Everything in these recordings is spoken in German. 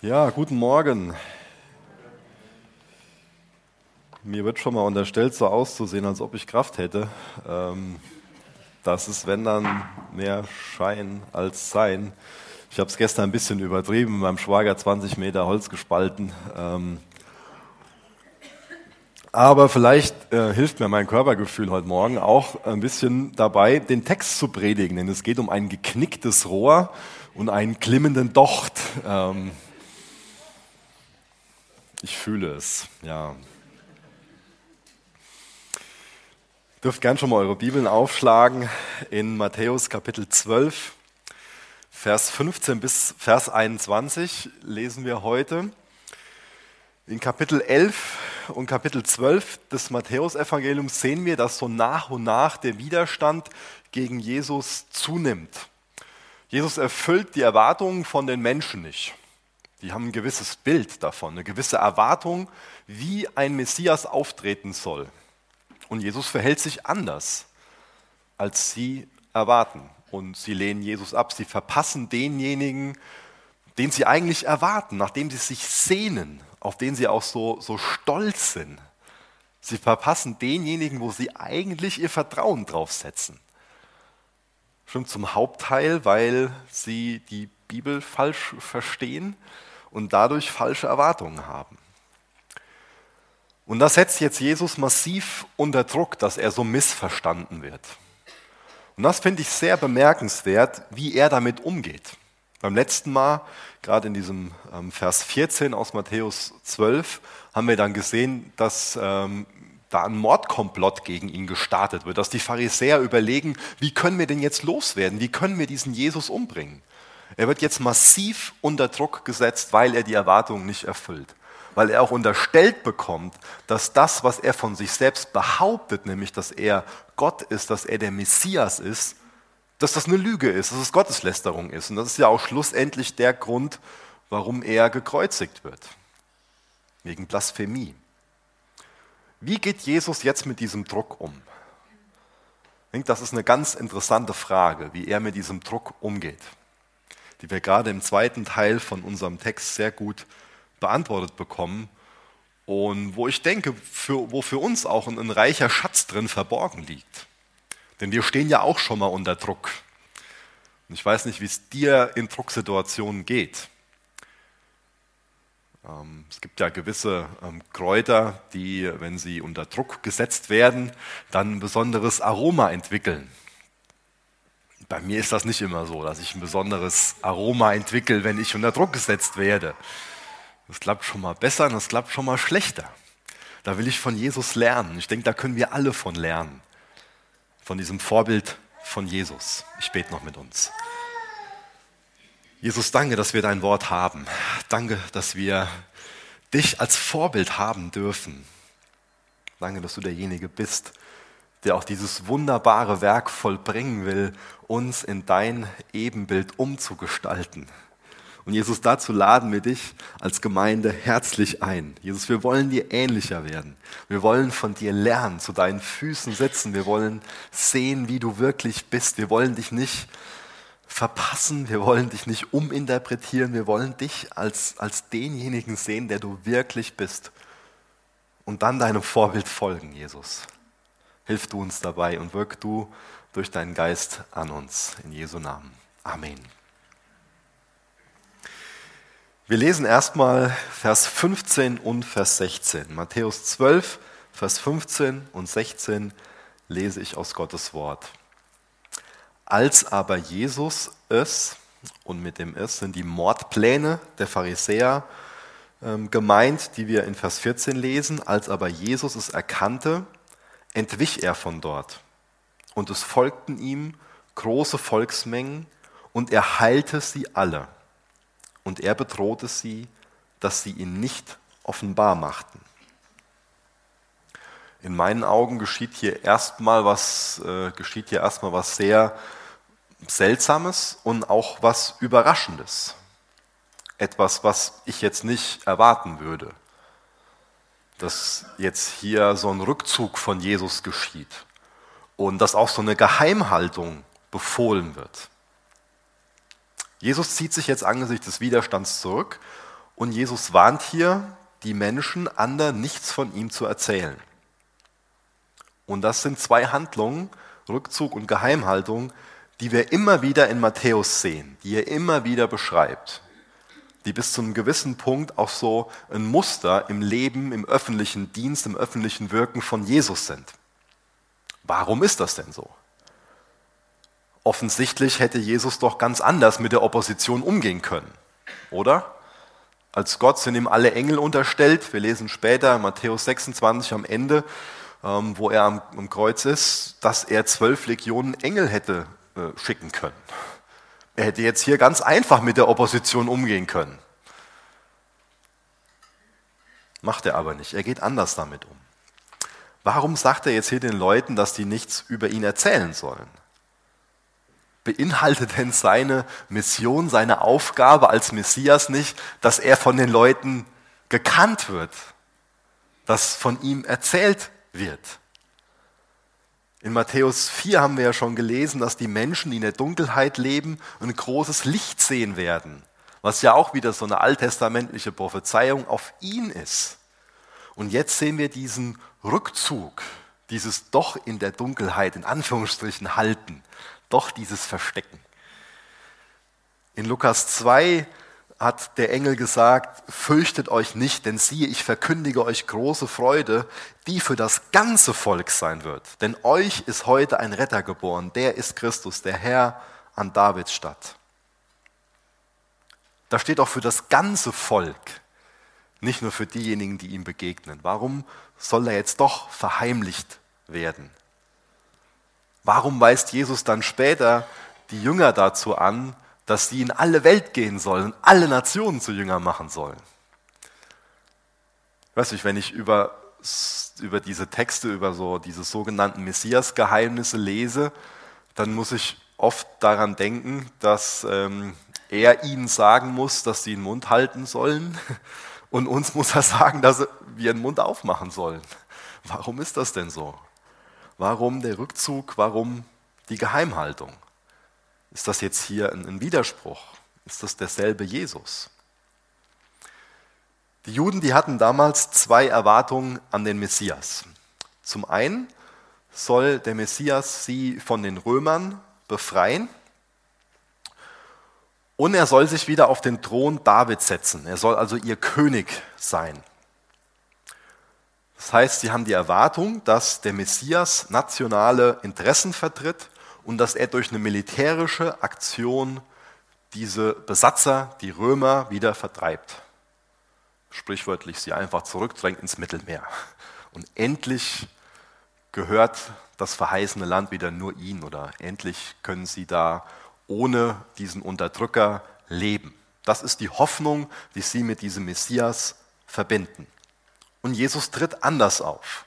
Ja, guten Morgen. Mir wird schon mal unterstellt, so auszusehen, als ob ich Kraft hätte. Ähm, das ist, wenn dann, mehr Schein als Sein. Ich habe es gestern ein bisschen übertrieben, mit meinem Schwager 20 Meter Holz gespalten. Ähm, aber vielleicht äh, hilft mir mein Körpergefühl heute Morgen auch ein bisschen dabei, den Text zu predigen, denn es geht um ein geknicktes Rohr und einen klimmenden Docht. Ähm, ich fühle es, ja. Ihr dürft gern schon mal eure Bibeln aufschlagen in Matthäus Kapitel 12, Vers 15 bis Vers 21 lesen wir heute. In Kapitel 11 und Kapitel 12 des Matthäusevangeliums sehen wir, dass so nach und nach der Widerstand gegen Jesus zunimmt. Jesus erfüllt die Erwartungen von den Menschen nicht. Die haben ein gewisses Bild davon, eine gewisse Erwartung, wie ein Messias auftreten soll. Und Jesus verhält sich anders, als sie erwarten. Und sie lehnen Jesus ab. Sie verpassen denjenigen, den sie eigentlich erwarten, nach dem sie sich sehnen, auf den sie auch so, so stolz sind. Sie verpassen denjenigen, wo sie eigentlich ihr Vertrauen drauf setzen. Stimmt zum Hauptteil, weil sie die Bibel falsch verstehen und dadurch falsche Erwartungen haben. Und das setzt jetzt Jesus massiv unter Druck, dass er so missverstanden wird. Und das finde ich sehr bemerkenswert, wie er damit umgeht. Beim letzten Mal, gerade in diesem ähm, Vers 14 aus Matthäus 12, haben wir dann gesehen, dass ähm, da ein Mordkomplott gegen ihn gestartet wird, dass die Pharisäer überlegen, wie können wir denn jetzt loswerden, wie können wir diesen Jesus umbringen. Er wird jetzt massiv unter Druck gesetzt, weil er die Erwartungen nicht erfüllt. Weil er auch unterstellt bekommt, dass das, was er von sich selbst behauptet, nämlich dass er Gott ist, dass er der Messias ist, dass das eine Lüge ist, dass es Gotteslästerung ist. Und das ist ja auch schlussendlich der Grund, warum er gekreuzigt wird. Wegen Blasphemie. Wie geht Jesus jetzt mit diesem Druck um? Ich denke, das ist eine ganz interessante Frage, wie er mit diesem Druck umgeht die wir gerade im zweiten Teil von unserem Text sehr gut beantwortet bekommen und wo ich denke, für, wo für uns auch ein, ein reicher Schatz drin verborgen liegt. Denn wir stehen ja auch schon mal unter Druck. Und ich weiß nicht, wie es dir in Drucksituationen geht. Ähm, es gibt ja gewisse ähm, Kräuter, die, wenn sie unter Druck gesetzt werden, dann ein besonderes Aroma entwickeln. Bei mir ist das nicht immer so, dass ich ein besonderes Aroma entwickle, wenn ich unter Druck gesetzt werde. Das klappt schon mal besser und das klappt schon mal schlechter. Da will ich von Jesus lernen. Ich denke, da können wir alle von lernen. Von diesem Vorbild von Jesus. Ich bete noch mit uns. Jesus, danke, dass wir dein Wort haben. Danke, dass wir dich als Vorbild haben dürfen. Danke, dass du derjenige bist, der auch dieses wunderbare Werk vollbringen will, uns in dein Ebenbild umzugestalten. Und Jesus, dazu laden wir dich als Gemeinde herzlich ein. Jesus, wir wollen dir ähnlicher werden. Wir wollen von dir lernen, zu deinen Füßen sitzen. Wir wollen sehen, wie du wirklich bist. Wir wollen dich nicht verpassen. Wir wollen dich nicht uminterpretieren. Wir wollen dich als, als denjenigen sehen, der du wirklich bist. Und dann deinem Vorbild folgen, Jesus. Hilf du uns dabei und wirk du durch deinen Geist an uns. In Jesu Namen. Amen. Wir lesen erstmal Vers 15 und Vers 16. Matthäus 12, Vers 15 und 16 lese ich aus Gottes Wort. Als aber Jesus es, und mit dem es sind die Mordpläne der Pharisäer ähm, gemeint, die wir in Vers 14 lesen, als aber Jesus es erkannte, entwich er von dort. Und es folgten ihm große Volksmengen, und er heilte sie alle. Und er bedrohte sie, dass sie ihn nicht offenbar machten. In meinen Augen geschieht hier erstmal was, äh, geschieht hier erstmal was sehr Seltsames und auch was Überraschendes. Etwas, was ich jetzt nicht erwarten würde dass jetzt hier so ein Rückzug von Jesus geschieht und dass auch so eine Geheimhaltung befohlen wird. Jesus zieht sich jetzt angesichts des Widerstands zurück Und Jesus warnt hier die Menschen, anderen nichts von ihm zu erzählen. Und das sind zwei Handlungen, Rückzug und Geheimhaltung, die wir immer wieder in Matthäus sehen, die er immer wieder beschreibt, die bis zu einem gewissen Punkt auch so ein Muster im Leben, im öffentlichen Dienst, im öffentlichen Wirken von Jesus sind. Warum ist das denn so? Offensichtlich hätte Jesus doch ganz anders mit der Opposition umgehen können, oder? Als Gott sind ihm alle Engel unterstellt. Wir lesen später Matthäus 26 am Ende, ähm, wo er am, am Kreuz ist, dass er zwölf Legionen Engel hätte äh, schicken können. Er hätte jetzt hier ganz einfach mit der Opposition umgehen können. Macht er aber nicht. Er geht anders damit um. Warum sagt er jetzt hier den Leuten, dass die nichts über ihn erzählen sollen? Beinhaltet denn seine Mission, seine Aufgabe als Messias nicht, dass er von den Leuten gekannt wird, dass von ihm erzählt wird? In Matthäus 4 haben wir ja schon gelesen, dass die Menschen, die in der Dunkelheit leben, ein großes Licht sehen werden, was ja auch wieder so eine alttestamentliche Prophezeiung auf ihn ist. Und jetzt sehen wir diesen Rückzug, dieses doch in der Dunkelheit, in Anführungsstrichen, halten, doch dieses Verstecken. In Lukas 2 hat der Engel gesagt, fürchtet euch nicht, denn siehe, ich verkündige euch große Freude, die für das ganze Volk sein wird. Denn euch ist heute ein Retter geboren, der ist Christus, der Herr an Davids Stadt. Da steht auch für das ganze Volk, nicht nur für diejenigen, die ihm begegnen. Warum soll er jetzt doch verheimlicht werden? Warum weist Jesus dann später die Jünger dazu an, dass sie in alle Welt gehen sollen, alle Nationen zu Jünger machen sollen. Weiß nicht, wenn ich über, über diese Texte, über so diese sogenannten Messias-Geheimnisse lese, dann muss ich oft daran denken, dass ähm, er ihnen sagen muss, dass sie den Mund halten sollen und uns muss er sagen, dass wir den Mund aufmachen sollen. Warum ist das denn so? Warum der Rückzug? Warum die Geheimhaltung? Ist das jetzt hier ein Widerspruch? Ist das derselbe Jesus? Die Juden, die hatten damals zwei Erwartungen an den Messias. Zum einen soll der Messias sie von den Römern befreien und er soll sich wieder auf den Thron David setzen. Er soll also ihr König sein. Das heißt, sie haben die Erwartung, dass der Messias nationale Interessen vertritt und dass er durch eine militärische Aktion diese Besatzer, die Römer, wieder vertreibt. Sprichwörtlich sie einfach zurückdrängt ins Mittelmeer. Und endlich gehört das verheißene Land wieder nur ihnen oder endlich können sie da ohne diesen Unterdrücker leben. Das ist die Hoffnung, die sie mit diesem Messias verbinden. Und Jesus tritt anders auf.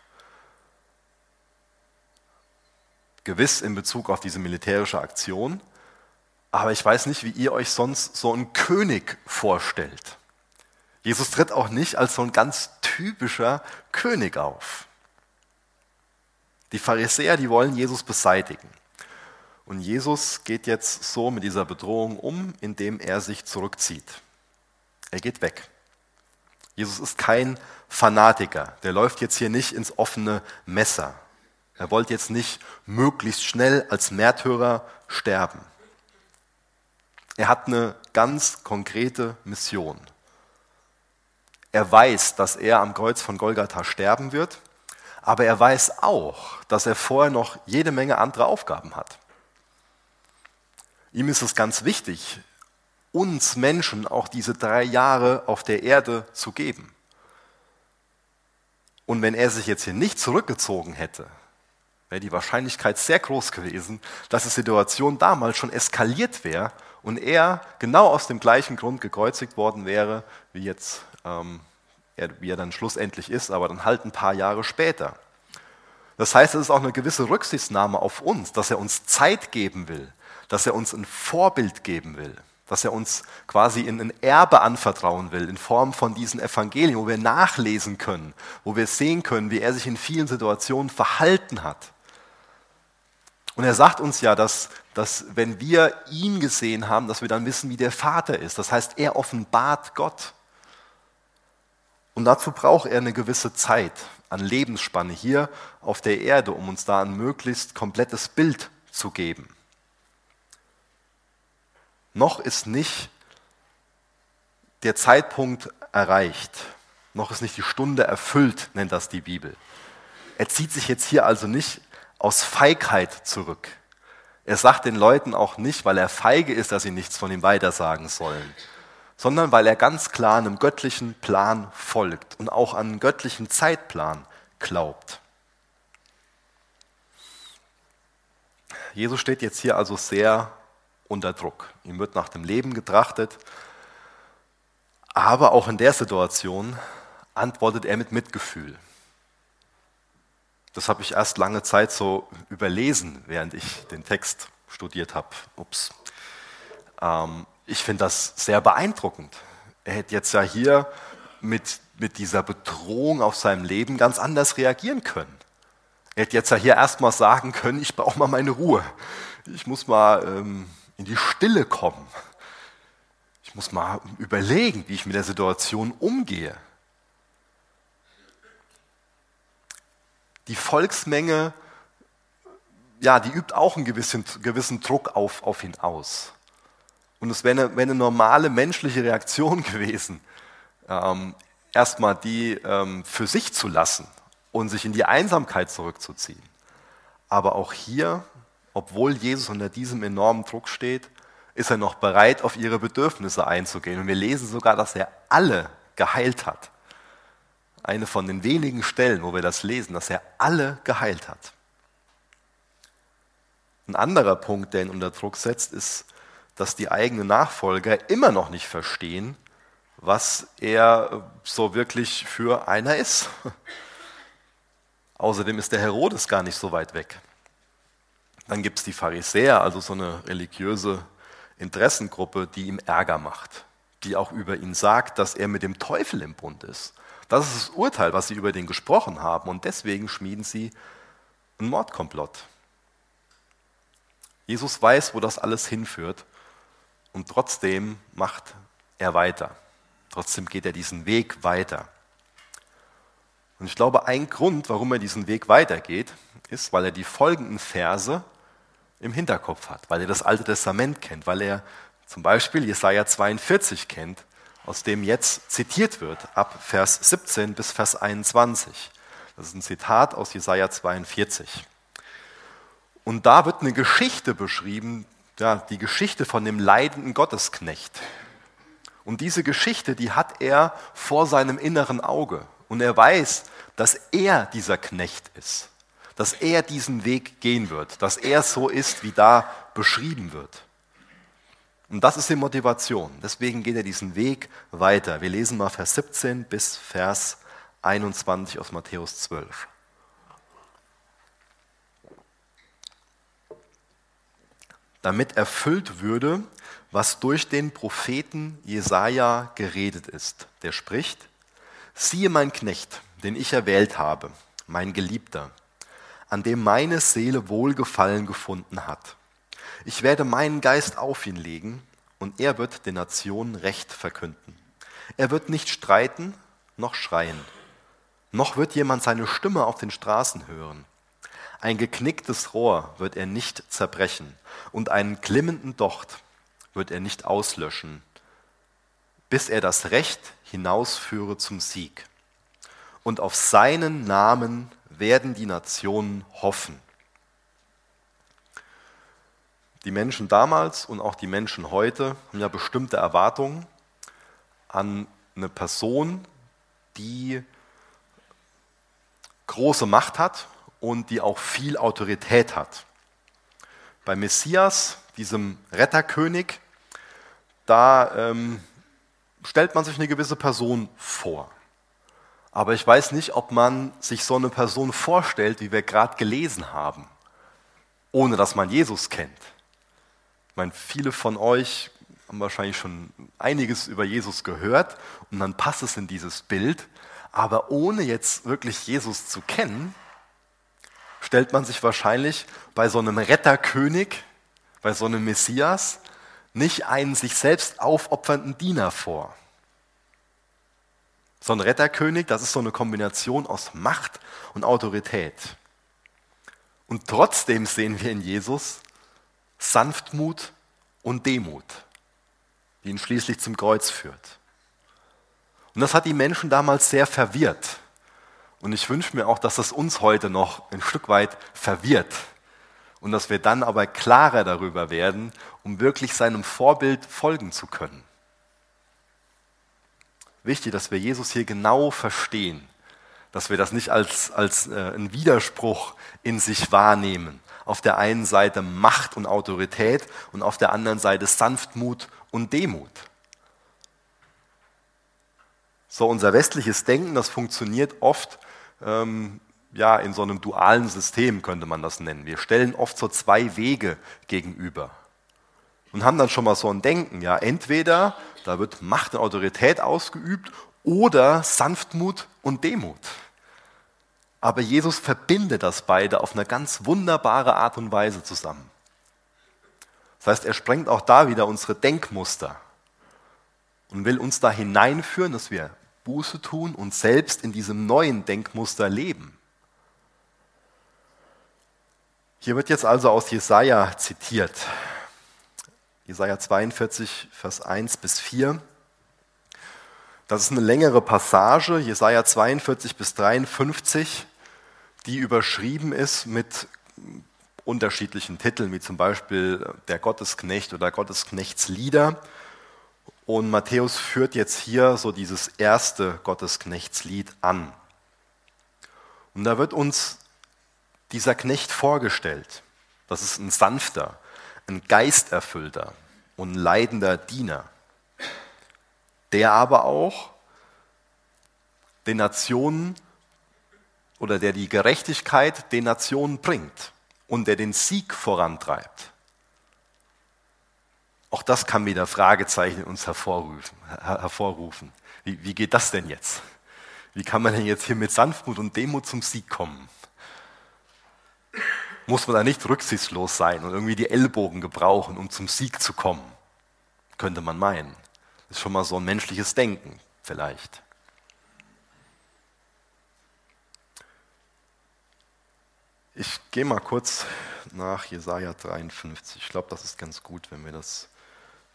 Gewiss in Bezug auf diese militärische Aktion, aber ich weiß nicht, wie ihr euch sonst so einen König vorstellt. Jesus tritt auch nicht als so ein ganz typischer König auf. Die Pharisäer, die wollen Jesus beseitigen. Und Jesus geht jetzt so mit dieser Bedrohung um, indem er sich zurückzieht. Er geht weg. Jesus ist kein Fanatiker. Der läuft jetzt hier nicht ins offene Messer. Er wollte jetzt nicht möglichst schnell als Märtyrer sterben. Er hat eine ganz konkrete Mission. Er weiß, dass er am Kreuz von Golgatha sterben wird, aber er weiß auch, dass er vorher noch jede Menge andere Aufgaben hat. Ihm ist es ganz wichtig, uns Menschen auch diese drei Jahre auf der Erde zu geben. Und wenn er sich jetzt hier nicht zurückgezogen hätte, wäre die Wahrscheinlichkeit sehr groß gewesen, dass die Situation damals schon eskaliert wäre und er genau aus dem gleichen Grund gekreuzigt worden wäre, wie jetzt ähm, er, wie er dann schlussendlich ist, aber dann halt ein paar Jahre später. Das heißt, es ist auch eine gewisse Rücksichtnahme auf uns, dass er uns Zeit geben will, dass er uns ein Vorbild geben will, dass er uns quasi in ein Erbe anvertrauen will, in Form von diesen Evangelien, wo wir nachlesen können, wo wir sehen können, wie er sich in vielen Situationen verhalten hat. Und er sagt uns ja, dass, dass wenn wir ihn gesehen haben, dass wir dann wissen, wie der Vater ist. Das heißt, er offenbart Gott. Und dazu braucht er eine gewisse Zeit an Lebensspanne hier auf der Erde, um uns da ein möglichst komplettes Bild zu geben. Noch ist nicht der Zeitpunkt erreicht, noch ist nicht die Stunde erfüllt, nennt das die Bibel. Er zieht sich jetzt hier also nicht aus Feigheit zurück. Er sagt den Leuten auch nicht, weil er feige ist, dass sie nichts von ihm weitersagen sollen, sondern weil er ganz klar einem göttlichen Plan folgt und auch an einen göttlichen Zeitplan glaubt. Jesus steht jetzt hier also sehr unter Druck. Ihm wird nach dem Leben getrachtet, aber auch in der Situation antwortet er mit Mitgefühl. Das habe ich erst lange Zeit so überlesen, während ich den Text studiert habe. Ups. Ähm, ich finde das sehr beeindruckend. Er hätte jetzt ja hier mit, mit dieser Bedrohung auf seinem Leben ganz anders reagieren können. Er hätte jetzt ja hier erstmal sagen können, ich brauche mal meine Ruhe. Ich muss mal ähm, in die Stille kommen. Ich muss mal überlegen, wie ich mit der Situation umgehe. Die Volksmenge, ja, die übt auch einen gewissen, gewissen Druck auf, auf ihn aus. Und es wäre eine, wär eine normale menschliche Reaktion gewesen, ähm, erstmal die ähm, für sich zu lassen und sich in die Einsamkeit zurückzuziehen. Aber auch hier, obwohl Jesus unter diesem enormen Druck steht, ist er noch bereit, auf ihre Bedürfnisse einzugehen. Und wir lesen sogar, dass er alle geheilt hat. Eine von den wenigen Stellen, wo wir das lesen, dass er alle geheilt hat. Ein anderer Punkt, der ihn unter Druck setzt, ist, dass die eigenen Nachfolger immer noch nicht verstehen, was er so wirklich für einer ist. Außerdem ist der Herodes gar nicht so weit weg. Dann gibt es die Pharisäer, also so eine religiöse Interessengruppe, die ihm Ärger macht, die auch über ihn sagt, dass er mit dem Teufel im Bund ist. Das ist das Urteil, was sie über den gesprochen haben und deswegen schmieden sie einen Mordkomplott. Jesus weiß, wo das alles hinführt und trotzdem macht er weiter. Trotzdem geht er diesen Weg weiter. Und ich glaube, ein Grund, warum er diesen Weg weitergeht, ist, weil er die folgenden Verse im Hinterkopf hat, weil er das Alte Testament kennt, weil er zum Beispiel Jesaja 42 kennt, aus dem jetzt zitiert wird, ab Vers 17 bis Vers 21. Das ist ein Zitat aus Jesaja 42. Und da wird eine Geschichte beschrieben, ja, die Geschichte von dem leidenden Gottesknecht. Und diese Geschichte, die hat er vor seinem inneren Auge. Und er weiß, dass er dieser Knecht ist dass er diesen Weg gehen wird, dass er so ist, wie da beschrieben wird. Und das ist die Motivation. Deswegen geht er diesen Weg weiter. Wir lesen mal Vers 17 bis Vers 21 aus Matthäus 12. Damit erfüllt würde, was durch den Propheten Jesaja geredet ist. Der spricht: Siehe mein Knecht, den ich erwählt habe, mein Geliebter an dem meine Seele Wohlgefallen gefunden hat. Ich werde meinen Geist auf ihn legen und er wird den Nationen Recht verkünden. Er wird nicht streiten noch schreien, noch wird jemand seine Stimme auf den Straßen hören. Ein geknicktes Rohr wird er nicht zerbrechen und einen klimmenden Docht wird er nicht auslöschen, bis er das Recht hinausführe zum Sieg. Und auf seinen Namen werden die Nationen hoffen. Die Menschen damals und auch die Menschen heute haben ja bestimmte Erwartungen an eine Person, die große Macht hat und die auch viel Autorität hat. Bei Messias, diesem Retterkönig, da ähm, stellt man sich eine gewisse Person vor. Aber ich weiß nicht, ob man sich so eine Person vorstellt, wie wir gerade gelesen haben, ohne dass man Jesus kennt. Ich meine, viele von euch haben wahrscheinlich schon einiges über Jesus gehört und dann passt es in dieses Bild. Aber ohne jetzt wirklich Jesus zu kennen, stellt man sich wahrscheinlich bei so einem Retterkönig, bei so einem Messias, nicht einen sich selbst aufopfernden Diener vor So ein Retterkönig, das ist so eine Kombination aus Macht und Autorität. Und trotzdem sehen wir in Jesus Sanftmut und Demut, die ihn schließlich zum Kreuz führt. Und das hat die Menschen damals sehr verwirrt. Und ich wünsche mir auch, dass das uns heute noch ein Stück weit verwirrt. Und dass wir dann aber klarer darüber werden, um wirklich seinem Vorbild folgen zu können. Wichtig, dass wir Jesus hier genau verstehen, dass wir das nicht als, als äh, einen Widerspruch in sich wahrnehmen. Auf der einen Seite Macht und Autorität und auf der anderen Seite Sanftmut und Demut. So unser westliches Denken, das funktioniert oft ähm, ja, in so einem dualen System, könnte man das nennen. Wir stellen oft so zwei Wege gegenüber und haben dann schon mal so ein Denken. Ja, entweder da wird Macht und Autorität ausgeübt oder Sanftmut und Demut. Aber Jesus verbindet das beide auf eine ganz wunderbare Art und Weise zusammen. Das heißt, er sprengt auch da wieder unsere Denkmuster und will uns da hineinführen, dass wir Buße tun und selbst in diesem neuen Denkmuster leben. Hier wird jetzt also aus Jesaja zitiert. Jesaja 42, Vers 1 bis 4. Das ist eine längere Passage, Jesaja 42 bis 53, die überschrieben ist mit unterschiedlichen Titeln, wie zum Beispiel der Gottesknecht oder Gottesknechtslieder. Und Matthäus führt jetzt hier so dieses erste Gottesknechtslied an. Und da wird uns dieser Knecht vorgestellt. Das ist ein sanfter, ein geisterfüllter und leidender Diener, der aber auch den Nationen oder der die Gerechtigkeit den Nationen bringt und der den Sieg vorantreibt. Auch das kann wieder Fragezeichen in uns hervorrufen. hervorrufen. Wie, wie geht das denn jetzt? Wie kann man denn jetzt hier mit Sanftmut und Demut zum Sieg kommen? Muss man da nicht rücksichtslos sein und irgendwie die Ellbogen gebrauchen, um zum Sieg zu kommen? Könnte man meinen. Das ist schon mal so ein menschliches Denken vielleicht. Ich gehe mal kurz nach Jesaja 53. Ich glaube, das ist ganz gut, wenn wir das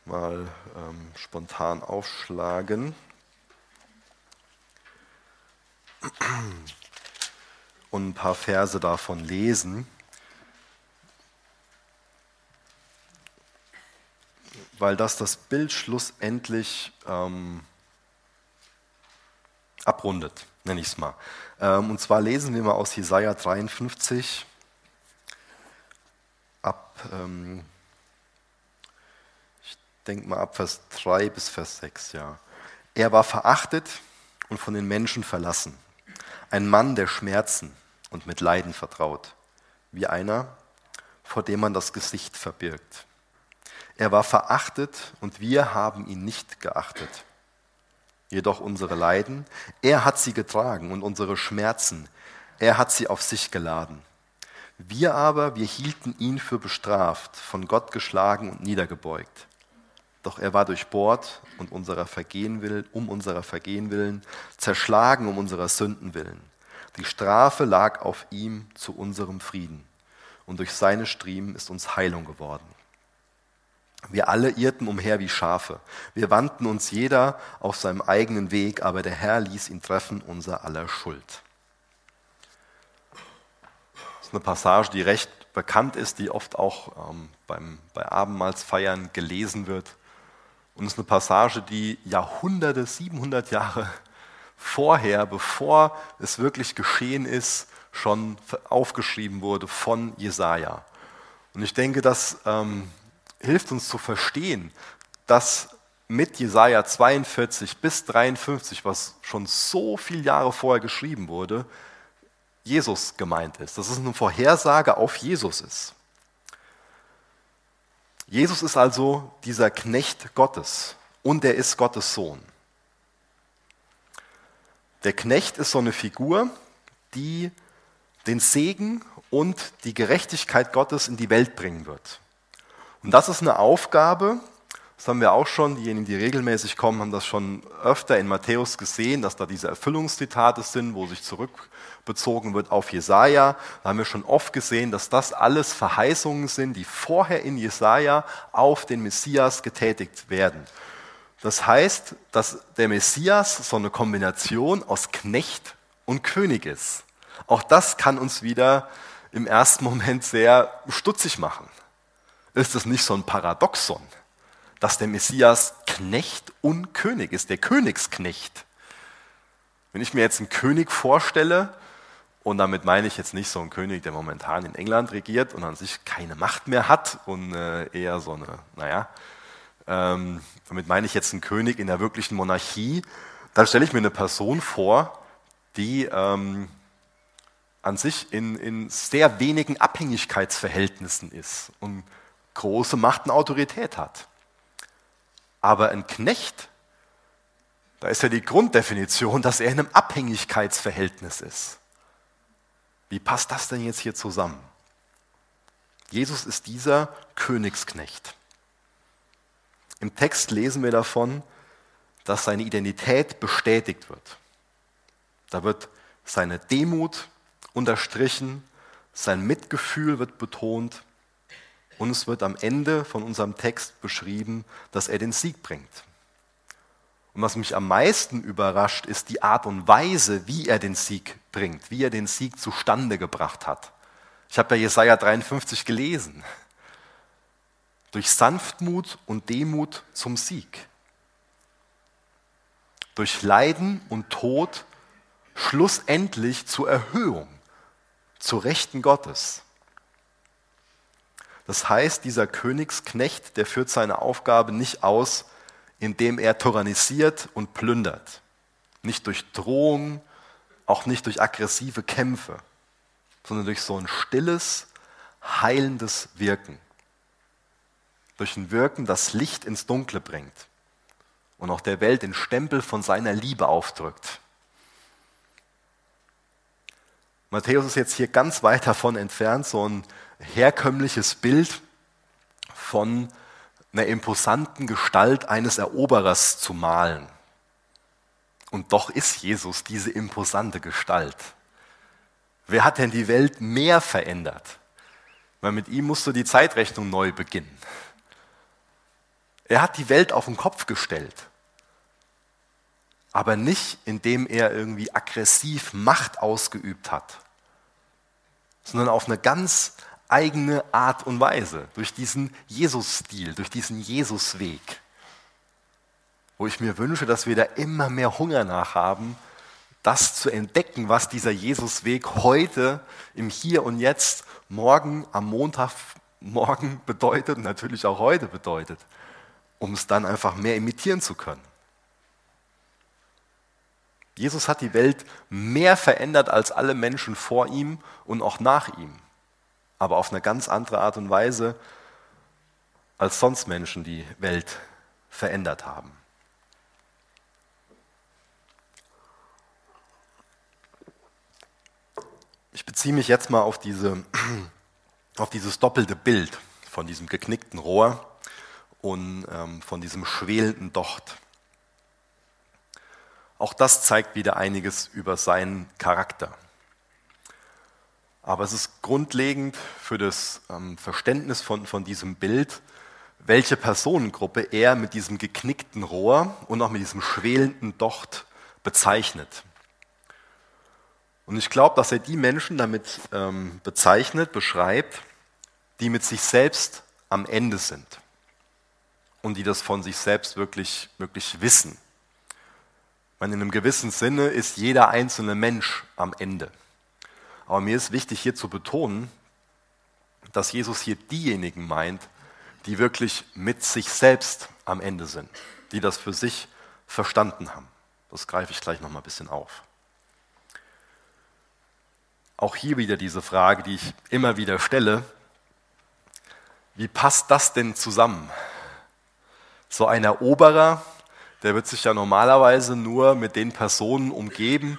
mal ähm, spontan aufschlagen. Und ein paar Verse davon lesen. Weil das das Bild schlussendlich ähm, abrundet, nenne ich es mal. Ähm, und zwar lesen wir mal aus Jesaja 53 ab. Ähm, denke mal ab Vers 3 bis Vers 6, ja. Er war verachtet und von den Menschen verlassen. Ein Mann der Schmerzen und mit Leiden vertraut. Wie einer, vor dem man das Gesicht verbirgt. Er war verachtet und wir haben ihn nicht geachtet. Jedoch unsere Leiden, er hat sie getragen und unsere Schmerzen, er hat sie auf sich geladen. Wir aber, wir hielten ihn für bestraft, von Gott geschlagen und niedergebeugt. Doch er war durchbohrt und unserer Vergehen willen, um unserer Vergehen willen, zerschlagen um unserer Sünden willen. Die Strafe lag auf ihm zu unserem Frieden. Und durch seine Striemen ist uns Heilung geworden. Wir alle irrten umher wie Schafe. Wir wandten uns jeder auf seinem eigenen Weg, aber der Herr ließ ihn treffen, unser aller Schuld. Das ist eine Passage, die recht bekannt ist, die oft auch ähm, beim, bei Abendmahlsfeiern gelesen wird. Und es ist eine Passage, die Jahrhunderte, 700 Jahre vorher, bevor es wirklich geschehen ist, schon aufgeschrieben wurde von Jesaja. Und ich denke, das ähm, hilft uns zu verstehen, dass mit Jesaja 42 bis 53, was schon so viele Jahre vorher geschrieben wurde, Jesus gemeint ist. Dass es eine Vorhersage auf Jesus ist. Jesus ist also dieser Knecht Gottes und er ist Gottes Sohn. Der Knecht ist so eine Figur, die den Segen und die Gerechtigkeit Gottes in die Welt bringen wird. Und das ist eine Aufgabe, Das haben wir auch schon, diejenigen, die regelmäßig kommen, haben das schon öfter in Matthäus gesehen, dass da diese Erfüllungszitate sind, wo sich zurückbezogen wird auf Jesaja. Da haben wir schon oft gesehen, dass das alles Verheißungen sind, die vorher in Jesaja auf den Messias getätigt werden. Das heißt, dass der Messias so eine Kombination aus Knecht und König ist. Auch das kann uns wieder im ersten Moment sehr stutzig machen. Ist das nicht so ein Paradoxon? dass der Messias Knecht und König ist, der Königsknecht. Wenn ich mir jetzt einen König vorstelle, und damit meine ich jetzt nicht so einen König, der momentan in England regiert und an sich keine Macht mehr hat und äh, eher so eine, naja, ähm, damit meine ich jetzt einen König in der wirklichen Monarchie, dann stelle ich mir eine Person vor, die ähm, an sich in, in sehr wenigen Abhängigkeitsverhältnissen ist und große Macht und Autorität hat. Aber ein Knecht, da ist ja die Grunddefinition, dass er in einem Abhängigkeitsverhältnis ist. Wie passt das denn jetzt hier zusammen? Jesus ist dieser Königsknecht. Im Text lesen wir davon, dass seine Identität bestätigt wird. Da wird seine Demut unterstrichen, sein Mitgefühl wird betont und es wird am Ende von unserem Text beschrieben, dass er den Sieg bringt. Und was mich am meisten überrascht, ist die Art und Weise, wie er den Sieg bringt, wie er den Sieg zustande gebracht hat. Ich habe ja Jesaja 53 gelesen. Durch Sanftmut und Demut zum Sieg. Durch Leiden und Tod schlussendlich zur Erhöhung, zur Rechten Gottes. Das heißt, dieser Königsknecht, der führt seine Aufgabe nicht aus, indem er tyrannisiert und plündert. Nicht durch Drohung, auch nicht durch aggressive Kämpfe, sondern durch so ein stilles, heilendes Wirken. Durch ein Wirken, das Licht ins Dunkle bringt und auch der Welt den Stempel von seiner Liebe aufdrückt. Matthäus ist jetzt hier ganz weit davon entfernt, so ein herkömmliches Bild von einer imposanten Gestalt eines Eroberers zu malen. Und doch ist Jesus diese imposante Gestalt. Wer hat denn die Welt mehr verändert? Weil mit ihm musst du die Zeitrechnung neu beginnen. Er hat die Welt auf den Kopf gestellt. Aber nicht, indem er irgendwie aggressiv Macht ausgeübt hat, sondern auf eine ganz eigene Art und Weise, durch diesen Jesus-Stil, durch diesen Jesus-Weg, wo ich mir wünsche, dass wir da immer mehr Hunger nach haben, das zu entdecken, was dieser Jesus-Weg heute im Hier und Jetzt, morgen, am Montagmorgen bedeutet und natürlich auch heute bedeutet, um es dann einfach mehr imitieren zu können. Jesus hat die Welt mehr verändert als alle Menschen vor ihm und auch nach ihm aber auf eine ganz andere Art und Weise, als sonst Menschen die Welt verändert haben. Ich beziehe mich jetzt mal auf, diese, auf dieses doppelte Bild von diesem geknickten Rohr und ähm, von diesem schwelenden Docht. Auch das zeigt wieder einiges über seinen Charakter. Aber es ist grundlegend für das ähm, Verständnis von, von diesem Bild, welche Personengruppe er mit diesem geknickten Rohr und auch mit diesem schwelenden Docht bezeichnet. Und ich glaube, dass er die Menschen damit ähm, bezeichnet, beschreibt, die mit sich selbst am Ende sind und die das von sich selbst wirklich, wirklich wissen. Meine, in einem gewissen Sinne ist jeder einzelne Mensch am Ende. Aber mir ist wichtig hier zu betonen, dass Jesus hier diejenigen meint, die wirklich mit sich selbst am Ende sind, die das für sich verstanden haben. Das greife ich gleich noch mal ein bisschen auf. Auch hier wieder diese Frage, die ich immer wieder stelle. Wie passt das denn zusammen? So ein Eroberer, der wird sich ja normalerweise nur mit den Personen umgeben,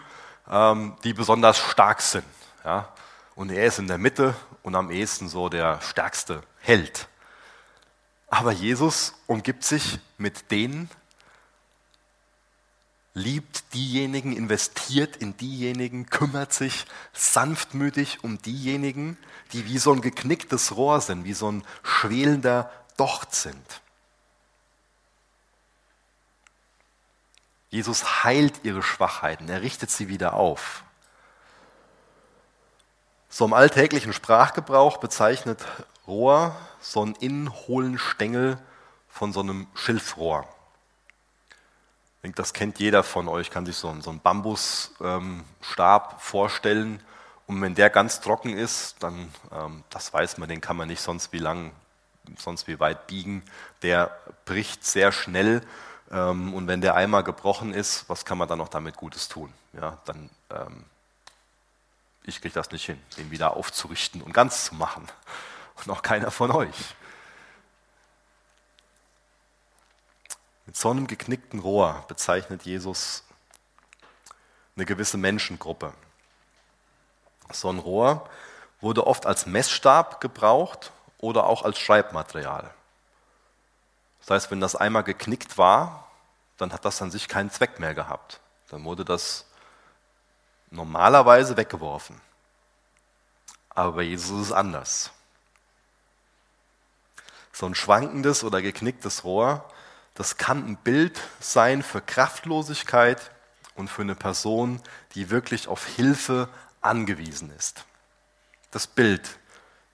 ähm, die besonders stark sind. Ja? Und er ist in der Mitte und am ehesten so der stärkste Held. Aber Jesus umgibt sich mit denen, liebt diejenigen, investiert in diejenigen, kümmert sich sanftmütig um diejenigen, die wie so ein geknicktes Rohr sind, wie so ein schwelender Docht sind. Jesus heilt ihre Schwachheiten, er richtet sie wieder auf. So im alltäglichen Sprachgebrauch bezeichnet Rohr so einen innen hohlen Stängel von so einem Schilfrohr. Ich denke, das kennt jeder von euch, kann sich so einen, so einen Bambusstab ähm, vorstellen. Und wenn der ganz trocken ist, dann, ähm, das weiß man, den kann man nicht sonst wie lang, sonst wie weit biegen. Der bricht sehr schnell. Ähm, und wenn der einmal gebrochen ist, was kann man dann noch damit Gutes tun? Ja, dann, ähm, ich kriege das nicht hin, den wieder aufzurichten und ganz zu machen. Und auch keiner von euch. Mit so einem geknickten Rohr bezeichnet Jesus eine gewisse Menschengruppe. So ein Rohr wurde oft als Messstab gebraucht oder auch als Schreibmaterial. Das heißt, wenn das einmal geknickt war, dann hat das an sich keinen Zweck mehr gehabt. Dann wurde das normalerweise weggeworfen. Aber bei Jesus ist es anders. So ein schwankendes oder geknicktes Rohr, das kann ein Bild sein für Kraftlosigkeit und für eine Person, die wirklich auf Hilfe angewiesen ist. Das Bild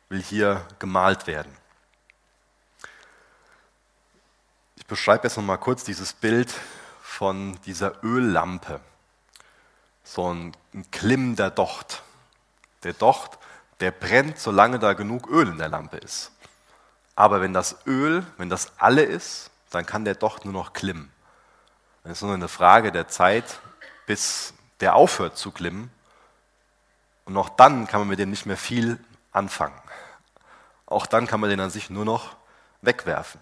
will hier gemalt werden. Ich beschreibe jetzt noch mal kurz dieses Bild von dieser Öllampe. So ein, ein klimmender Docht. Der Docht, der brennt, solange da genug Öl in der Lampe ist. Aber wenn das Öl, wenn das alle ist, dann kann der Docht nur noch klimmen. Es ist nur eine Frage der Zeit, bis der aufhört zu klimmen. Und auch dann kann man mit dem nicht mehr viel anfangen. Auch dann kann man den an sich nur noch wegwerfen,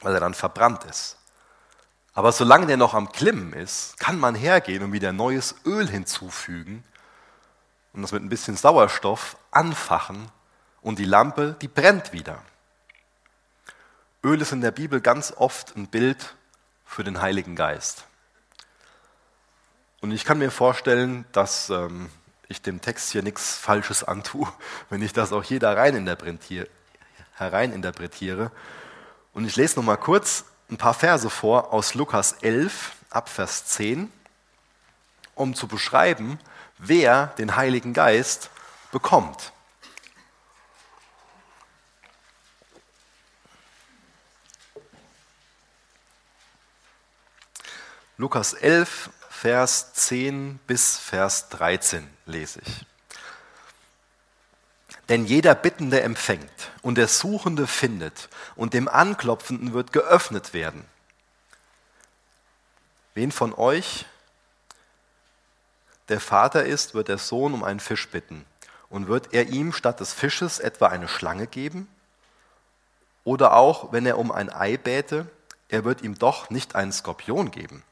weil er dann verbrannt ist. Aber solange der noch am Klimmen ist, kann man hergehen und wieder neues Öl hinzufügen und das mit ein bisschen Sauerstoff anfachen und die Lampe, die brennt wieder. Öl ist in der Bibel ganz oft ein Bild für den Heiligen Geist. Und ich kann mir vorstellen, dass ähm, ich dem Text hier nichts Falsches antue, wenn ich das auch hier da rein interpretiere, hereininterpretiere. Und ich lese noch mal kurz ein paar Verse vor aus Lukas 11 ab Vers 10, um zu beschreiben, wer den Heiligen Geist bekommt. Lukas 11, Vers 10 bis Vers 13 lese ich. Denn jeder Bittende empfängt und der Suchende findet und dem Anklopfenden wird geöffnet werden. Wen von euch der Vater ist, wird der Sohn um einen Fisch bitten. Und wird er ihm statt des Fisches etwa eine Schlange geben? Oder auch, wenn er um ein Ei bäte, er wird ihm doch nicht einen Skorpion geben.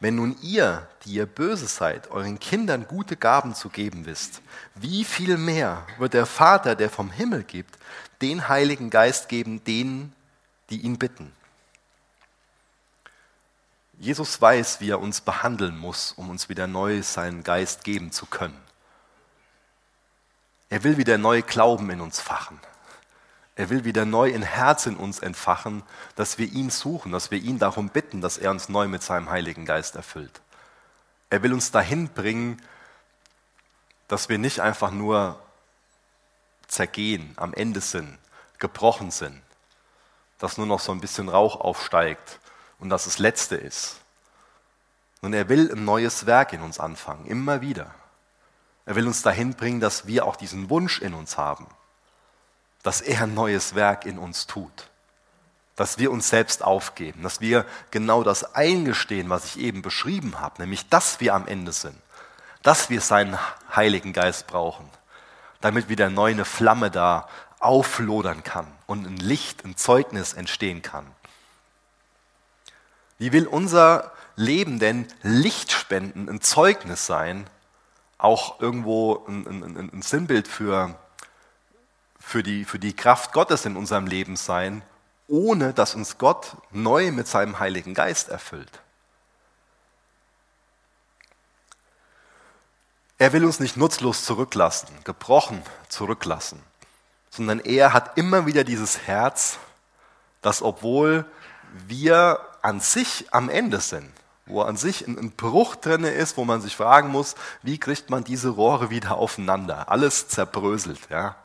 Wenn nun ihr, die ihr böse seid, euren Kindern gute Gaben zu geben wisst, wie viel mehr wird der Vater, der vom Himmel gibt, den Heiligen Geist geben denen, die ihn bitten? Jesus weiß, wie er uns behandeln muss, um uns wieder neu seinen Geist geben zu können. Er will wieder neu Glauben in uns fachen. Er will wieder neu ein Herz in uns entfachen, dass wir ihn suchen, dass wir ihn darum bitten, dass er uns neu mit seinem Heiligen Geist erfüllt. Er will uns dahin bringen, dass wir nicht einfach nur zergehen, am Ende sind, gebrochen sind, dass nur noch so ein bisschen Rauch aufsteigt und dass das Letzte ist. Und er will ein neues Werk in uns anfangen, immer wieder. Er will uns dahin bringen, dass wir auch diesen Wunsch in uns haben dass er ein neues Werk in uns tut. Dass wir uns selbst aufgeben, dass wir genau das eingestehen, was ich eben beschrieben habe, nämlich dass wir am Ende sind, dass wir seinen Heiligen Geist brauchen, damit wieder neu eine Flamme da auflodern kann und ein Licht, ein Zeugnis entstehen kann. Wie will unser Leben denn Licht spenden, ein Zeugnis sein, auch irgendwo ein, ein, ein Sinnbild für für die, für die Kraft Gottes in unserem Leben sein, ohne dass uns Gott neu mit seinem Heiligen Geist erfüllt. Er will uns nicht nutzlos zurücklassen, gebrochen zurücklassen, sondern er hat immer wieder dieses Herz, dass obwohl wir an sich am Ende sind, wo an sich ein, Bruch drin ist, wo man sich fragen muss, wie kriegt man diese Rohre wieder aufeinander? Alles zerbröselt, ja.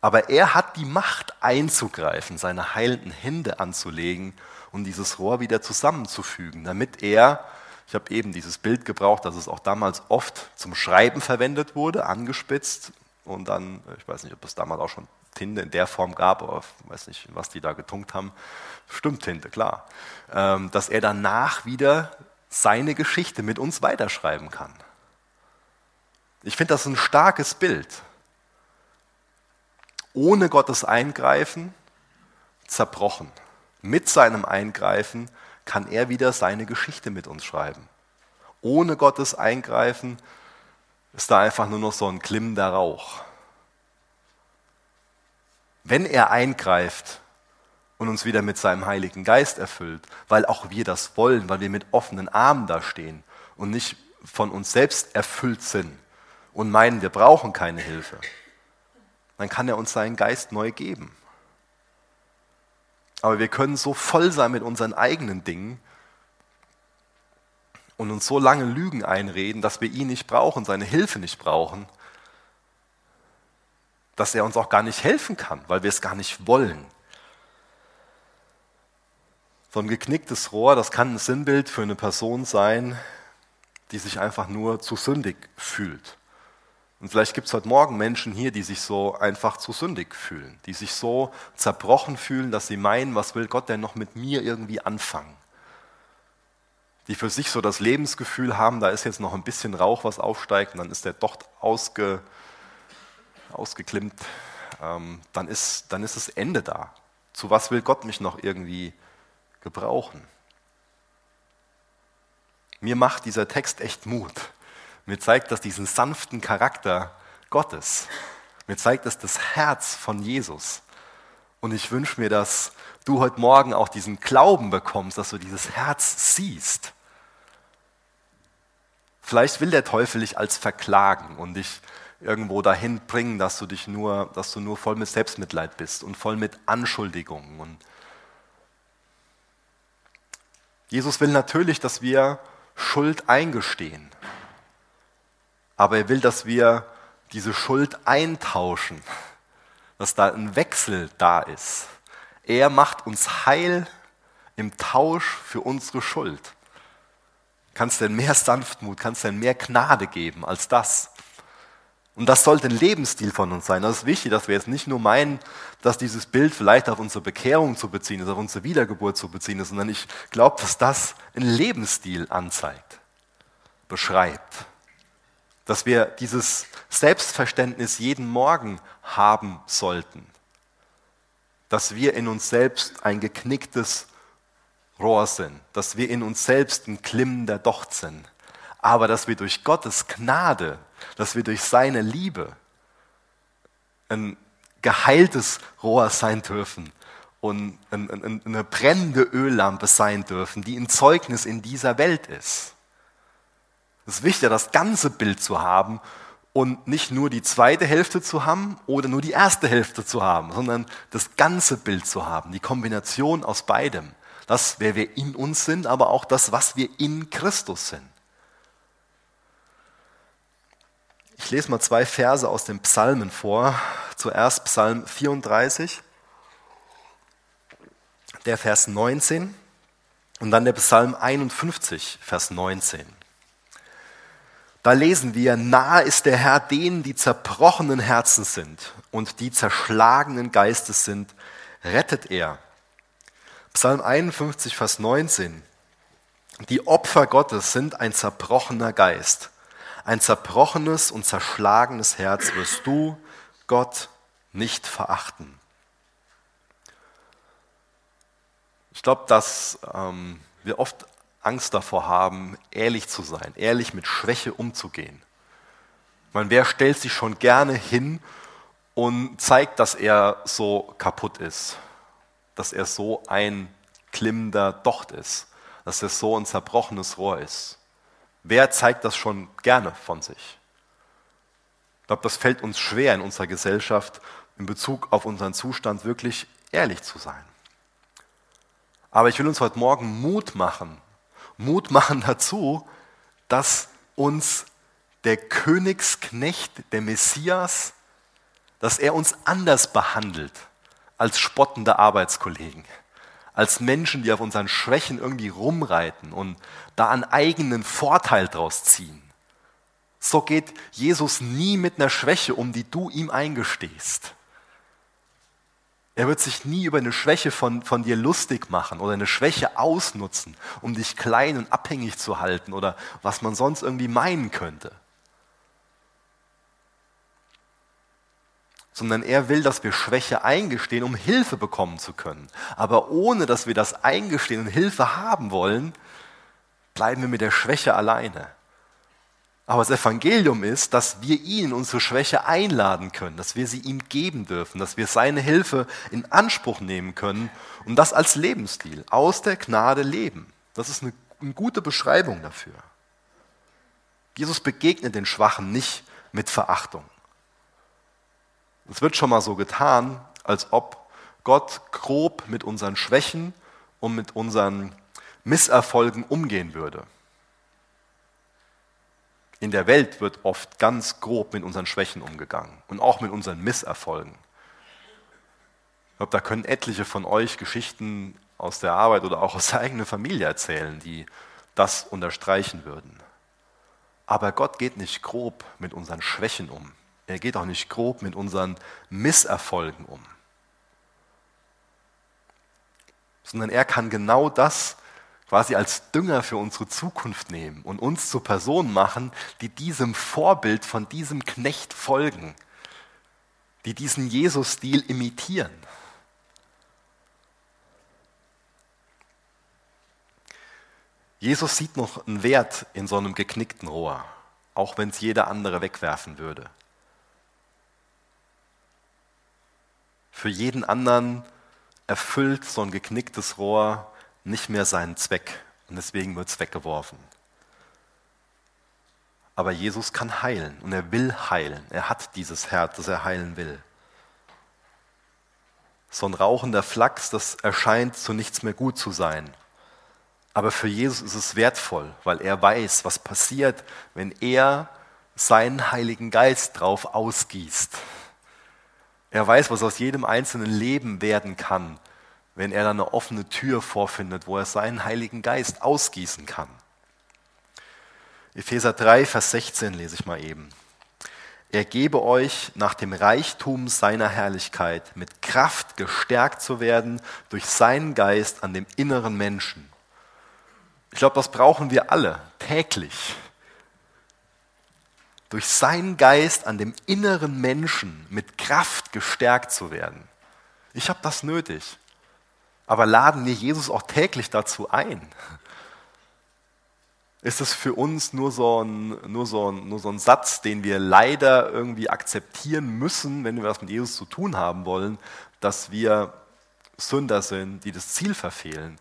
Aber er hat die Macht einzugreifen, seine heilenden Hände anzulegen und dieses Rohr wieder zusammenzufügen, damit er ich habe eben dieses Bild gebraucht, dass es auch damals oft zum Schreiben verwendet wurde, angespitzt und dann, ich weiß nicht, ob es damals auch schon Tinte in der Form gab, aber ich weiß nicht, was die da getunkt haben. Stimmt Tinte, klar. Ähm, dass er danach wieder seine Geschichte mit uns weiterschreiben kann. Ich finde das ein starkes Bild. Ohne Gottes Eingreifen zerbrochen. Mit seinem Eingreifen kann er wieder seine Geschichte mit uns schreiben. Ohne Gottes Eingreifen ist da einfach nur noch so ein glimmender Rauch. Wenn er eingreift und uns wieder mit seinem Heiligen Geist erfüllt, weil auch wir das wollen, weil wir mit offenen Armen da stehen und nicht von uns selbst erfüllt sind und meinen, wir brauchen keine Hilfe, dann kann er uns seinen Geist neu geben. Aber wir können so voll sein mit unseren eigenen Dingen und uns so lange Lügen einreden, dass wir ihn nicht brauchen, seine Hilfe nicht brauchen, dass er uns auch gar nicht helfen kann, weil wir es gar nicht wollen. So ein geknicktes Rohr, das kann ein Sinnbild für eine Person sein, die sich einfach nur zu sündig fühlt. Und vielleicht gibt es heute Morgen Menschen hier, die sich so einfach zu sündig fühlen, die sich so zerbrochen fühlen, dass sie meinen, was will Gott denn noch mit mir irgendwie anfangen? Die für sich so das Lebensgefühl haben, da ist jetzt noch ein bisschen Rauch, was aufsteigt, und dann ist der doch ausge, ausgeklimmt, ähm, dann, ist, dann ist das Ende da. Zu was will Gott mich noch irgendwie gebrauchen? Mir macht dieser Text echt Mut. Mir zeigt das diesen sanften Charakter Gottes. Mir zeigt das das Herz von Jesus. Und ich wünsche mir, dass du heute Morgen auch diesen Glauben bekommst, dass du dieses Herz siehst. Vielleicht will der Teufel dich als verklagen und dich irgendwo dahin bringen, dass du dich nur, dass du nur voll mit Selbstmitleid bist und voll mit Anschuldigungen. Und Jesus will natürlich, dass wir Schuld eingestehen. Aber er will, dass wir diese Schuld eintauschen, dass da ein Wechsel da ist. Er macht uns heil im Tausch für unsere Schuld. Kannst denn mehr Sanftmut, kannst denn mehr Gnade geben als das? Und das sollte ein Lebensstil von uns sein. Das ist wichtig, dass wir jetzt nicht nur meinen, dass dieses Bild vielleicht auf unsere Bekehrung zu beziehen ist, auf unsere Wiedergeburt zu beziehen ist, sondern ich glaube, dass das einen Lebensstil anzeigt, beschreibt dass wir dieses Selbstverständnis jeden Morgen haben sollten, dass wir in uns selbst ein geknicktes Rohr sind, dass wir in uns selbst ein klimmender Docht sind, aber dass wir durch Gottes Gnade, dass wir durch seine Liebe ein geheiltes Rohr sein dürfen und eine brennende Öllampe sein dürfen, die ein Zeugnis in dieser Welt ist. Es ist wichtiger, das ganze Bild zu haben und nicht nur die zweite Hälfte zu haben oder nur die erste Hälfte zu haben, sondern das ganze Bild zu haben, die Kombination aus beidem. Das, wer wir in uns sind, aber auch das, was wir in Christus sind. Ich lese mal zwei Verse aus den Psalmen vor. Zuerst Psalm 34, der Vers 19 und dann der Psalm 51, Vers 19. Da lesen wir, nahe ist der Herr denen, die zerbrochenen Herzen sind und die zerschlagenen Geistes sind, rettet er. Psalm 51, Vers 19. Die Opfer Gottes sind ein zerbrochener Geist. Ein zerbrochenes und zerschlagenes Herz wirst du, Gott, nicht verachten. Ich glaube, dass ähm, wir oft Angst davor haben, ehrlich zu sein, ehrlich mit Schwäche umzugehen. Meine, wer stellt sich schon gerne hin und zeigt, dass er so kaputt ist, dass er so ein klimmender Docht ist, dass er so ein zerbrochenes Rohr ist. Wer zeigt das schon gerne von sich? Ich glaube, das fällt uns schwer in unserer Gesellschaft in Bezug auf unseren Zustand wirklich ehrlich zu sein. Aber ich will uns heute Morgen Mut machen, Mut machen dazu, dass uns der Königsknecht, der Messias, dass er uns anders behandelt als spottende Arbeitskollegen, als Menschen, die auf unseren Schwächen irgendwie rumreiten und da einen eigenen Vorteil draus ziehen. So geht Jesus nie mit einer Schwäche um, die du ihm eingestehst. Er wird sich nie über eine Schwäche von, von dir lustig machen oder eine Schwäche ausnutzen, um dich klein und abhängig zu halten oder was man sonst irgendwie meinen könnte. Sondern er will, dass wir Schwäche eingestehen, um Hilfe bekommen zu können. Aber ohne dass wir das eingestehen und Hilfe haben wollen, bleiben wir mit der Schwäche alleine. Aber das Evangelium ist, dass wir ihn in unsere Schwäche einladen können, dass wir sie ihm geben dürfen, dass wir seine Hilfe in Anspruch nehmen können und das als Lebensstil, aus der Gnade leben. Das ist eine, eine gute Beschreibung dafür. Jesus begegnet den Schwachen nicht mit Verachtung. Es wird schon mal so getan, als ob Gott grob mit unseren Schwächen und mit unseren Misserfolgen umgehen würde. In der Welt wird oft ganz grob mit unseren Schwächen umgegangen und auch mit unseren Misserfolgen. Ich glaube, da können etliche von euch Geschichten aus der Arbeit oder auch aus der eigenen Familie erzählen, die das unterstreichen würden. Aber Gott geht nicht grob mit unseren Schwächen um. Er geht auch nicht grob mit unseren Misserfolgen um. Sondern er kann genau das quasi als Dünger für unsere Zukunft nehmen und uns zu Personen machen, die diesem Vorbild von diesem Knecht folgen, die diesen Jesus-Stil imitieren. Jesus sieht noch einen Wert in so einem geknickten Rohr, auch wenn es jeder andere wegwerfen würde. Für jeden anderen erfüllt so ein geknicktes Rohr nicht mehr seinen Zweck und deswegen wird es weggeworfen. Aber Jesus kann heilen und er will heilen. Er hat dieses Herz, das er heilen will. So ein rauchender Flachs, das erscheint zu nichts mehr gut zu sein. Aber für Jesus ist es wertvoll, weil er weiß, was passiert, wenn er seinen Heiligen Geist drauf ausgießt. Er weiß, was aus jedem einzelnen Leben werden kann, wenn er dann eine offene Tür vorfindet, wo er seinen Heiligen Geist ausgießen kann. Epheser 3, Vers 16 lese ich mal eben. Er gebe euch nach dem Reichtum seiner Herrlichkeit mit Kraft gestärkt zu werden durch seinen Geist an dem inneren Menschen. Ich glaube, das brauchen wir alle täglich. Durch seinen Geist an dem inneren Menschen mit Kraft gestärkt zu werden. Ich habe das nötig. Aber laden wir Jesus auch täglich dazu ein? Ist es für uns nur so, ein, nur, so ein, nur so ein Satz, den wir leider irgendwie akzeptieren müssen, wenn wir was mit Jesus zu tun haben wollen, dass wir Sünder sind, die das Ziel verfehlen?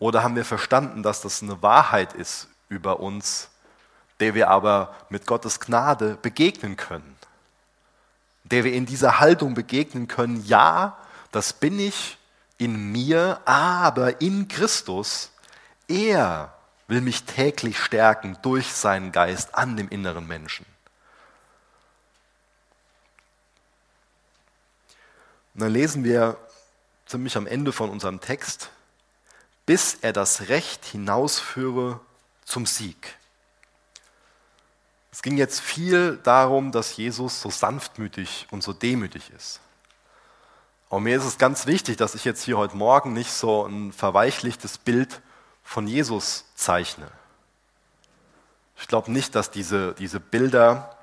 Oder haben wir verstanden, dass das eine Wahrheit ist über uns, der wir aber mit Gottes Gnade begegnen können? Der wir in dieser Haltung begegnen können, ja, das bin ich in mir, aber in Christus. Er will mich täglich stärken durch seinen Geist an dem inneren Menschen. Und dann lesen wir ziemlich am Ende von unserem Text, bis er das Recht hinausführe zum Sieg. Es ging jetzt viel darum, dass Jesus so sanftmütig und so demütig ist. Und mir ist es ganz wichtig, dass ich jetzt hier heute Morgen nicht so ein verweichlichtes Bild von Jesus zeichne. Ich glaube nicht, dass diese, diese Bilder,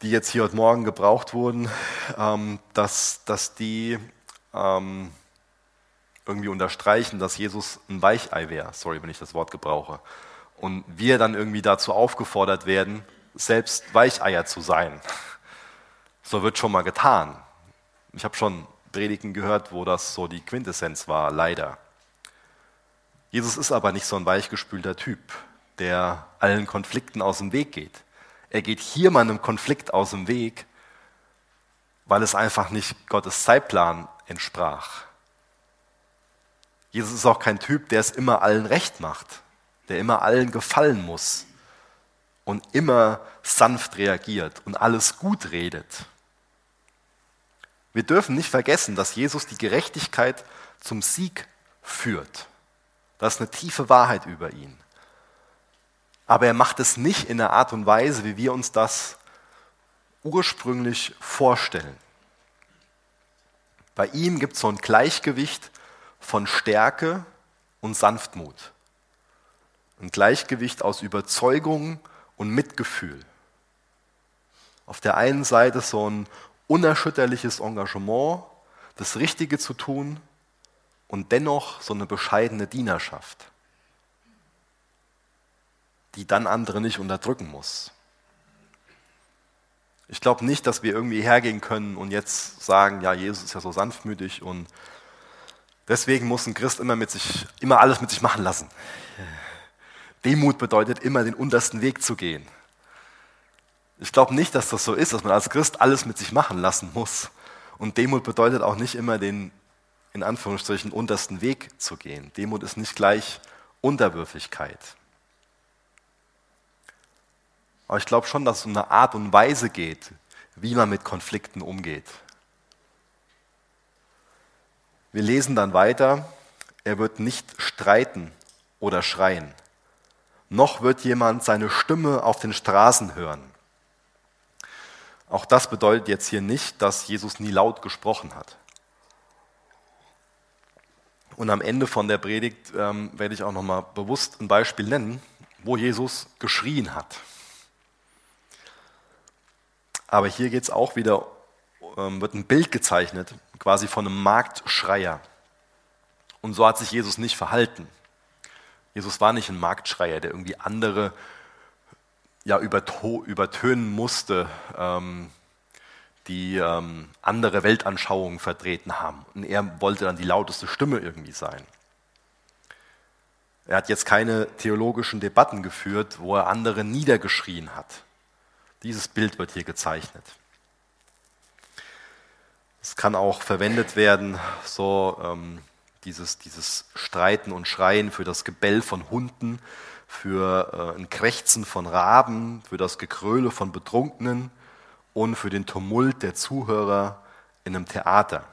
die jetzt hier heute Morgen gebraucht wurden, ähm, dass, dass die ähm, irgendwie unterstreichen, dass Jesus ein Weichei wäre. Sorry, wenn ich das Wort gebrauche. Und wir dann irgendwie dazu aufgefordert werden, selbst Weicheier zu sein. So wird schon mal getan. Ich habe schon Predigen gehört, wo das so die Quintessenz war, leider. Jesus ist aber nicht so ein weichgespülter Typ, der allen Konflikten aus dem Weg geht. Er geht hier mal einem Konflikt aus dem Weg, weil es einfach nicht Gottes Zeitplan entsprach. Jesus ist auch kein Typ, der es immer allen recht macht, der immer allen gefallen muss und immer sanft reagiert und alles gut redet. Wir dürfen nicht vergessen, dass Jesus die Gerechtigkeit zum Sieg führt. Das ist eine tiefe Wahrheit über ihn. Aber er macht es nicht in der Art und Weise, wie wir uns das ursprünglich vorstellen. Bei ihm gibt es so ein Gleichgewicht von Stärke und Sanftmut. Ein Gleichgewicht aus Überzeugung und Mitgefühl. Auf der einen Seite so ein unerschütterliches Engagement, das Richtige zu tun und dennoch so eine bescheidene Dienerschaft, die dann andere nicht unterdrücken muss. Ich glaube nicht, dass wir irgendwie hergehen können und jetzt sagen, ja, Jesus ist ja so sanftmütig und deswegen muss ein Christ immer mit sich, immer alles mit sich machen lassen. Demut bedeutet immer den untersten Weg zu gehen. Ich glaube nicht, dass das so ist, dass man als Christ alles mit sich machen lassen muss. Und Demut bedeutet auch nicht immer den, in Anführungsstrichen, untersten Weg zu gehen. Demut ist nicht gleich Unterwürfigkeit. Aber ich glaube schon, dass es um eine Art und Weise geht, wie man mit Konflikten umgeht. Wir lesen dann weiter, er wird nicht streiten oder schreien, noch wird jemand seine Stimme auf den Straßen hören. Auch das bedeutet jetzt hier nicht, dass Jesus nie laut gesprochen hat. Und am Ende von der Predigt ähm, werde ich auch nochmal bewusst ein Beispiel nennen, wo Jesus geschrien hat. Aber hier geht es auch wieder, ähm, wird ein Bild gezeichnet, quasi von einem Marktschreier. Und so hat sich Jesus nicht verhalten. Jesus war nicht ein Marktschreier, der irgendwie andere ja, übertönen musste, ähm, die ähm, andere Weltanschauungen vertreten haben. Und er wollte dann die lauteste Stimme irgendwie sein. Er hat jetzt keine theologischen Debatten geführt, wo er andere niedergeschrien hat. Dieses Bild wird hier gezeichnet. Es kann auch verwendet werden, so ähm, dieses, dieses Streiten und Schreien für das Gebell von Hunden, für äh, ein Krächzen von Raben, für das Gekröle von Betrunkenen und für den Tumult der Zuhörer in einem Theater.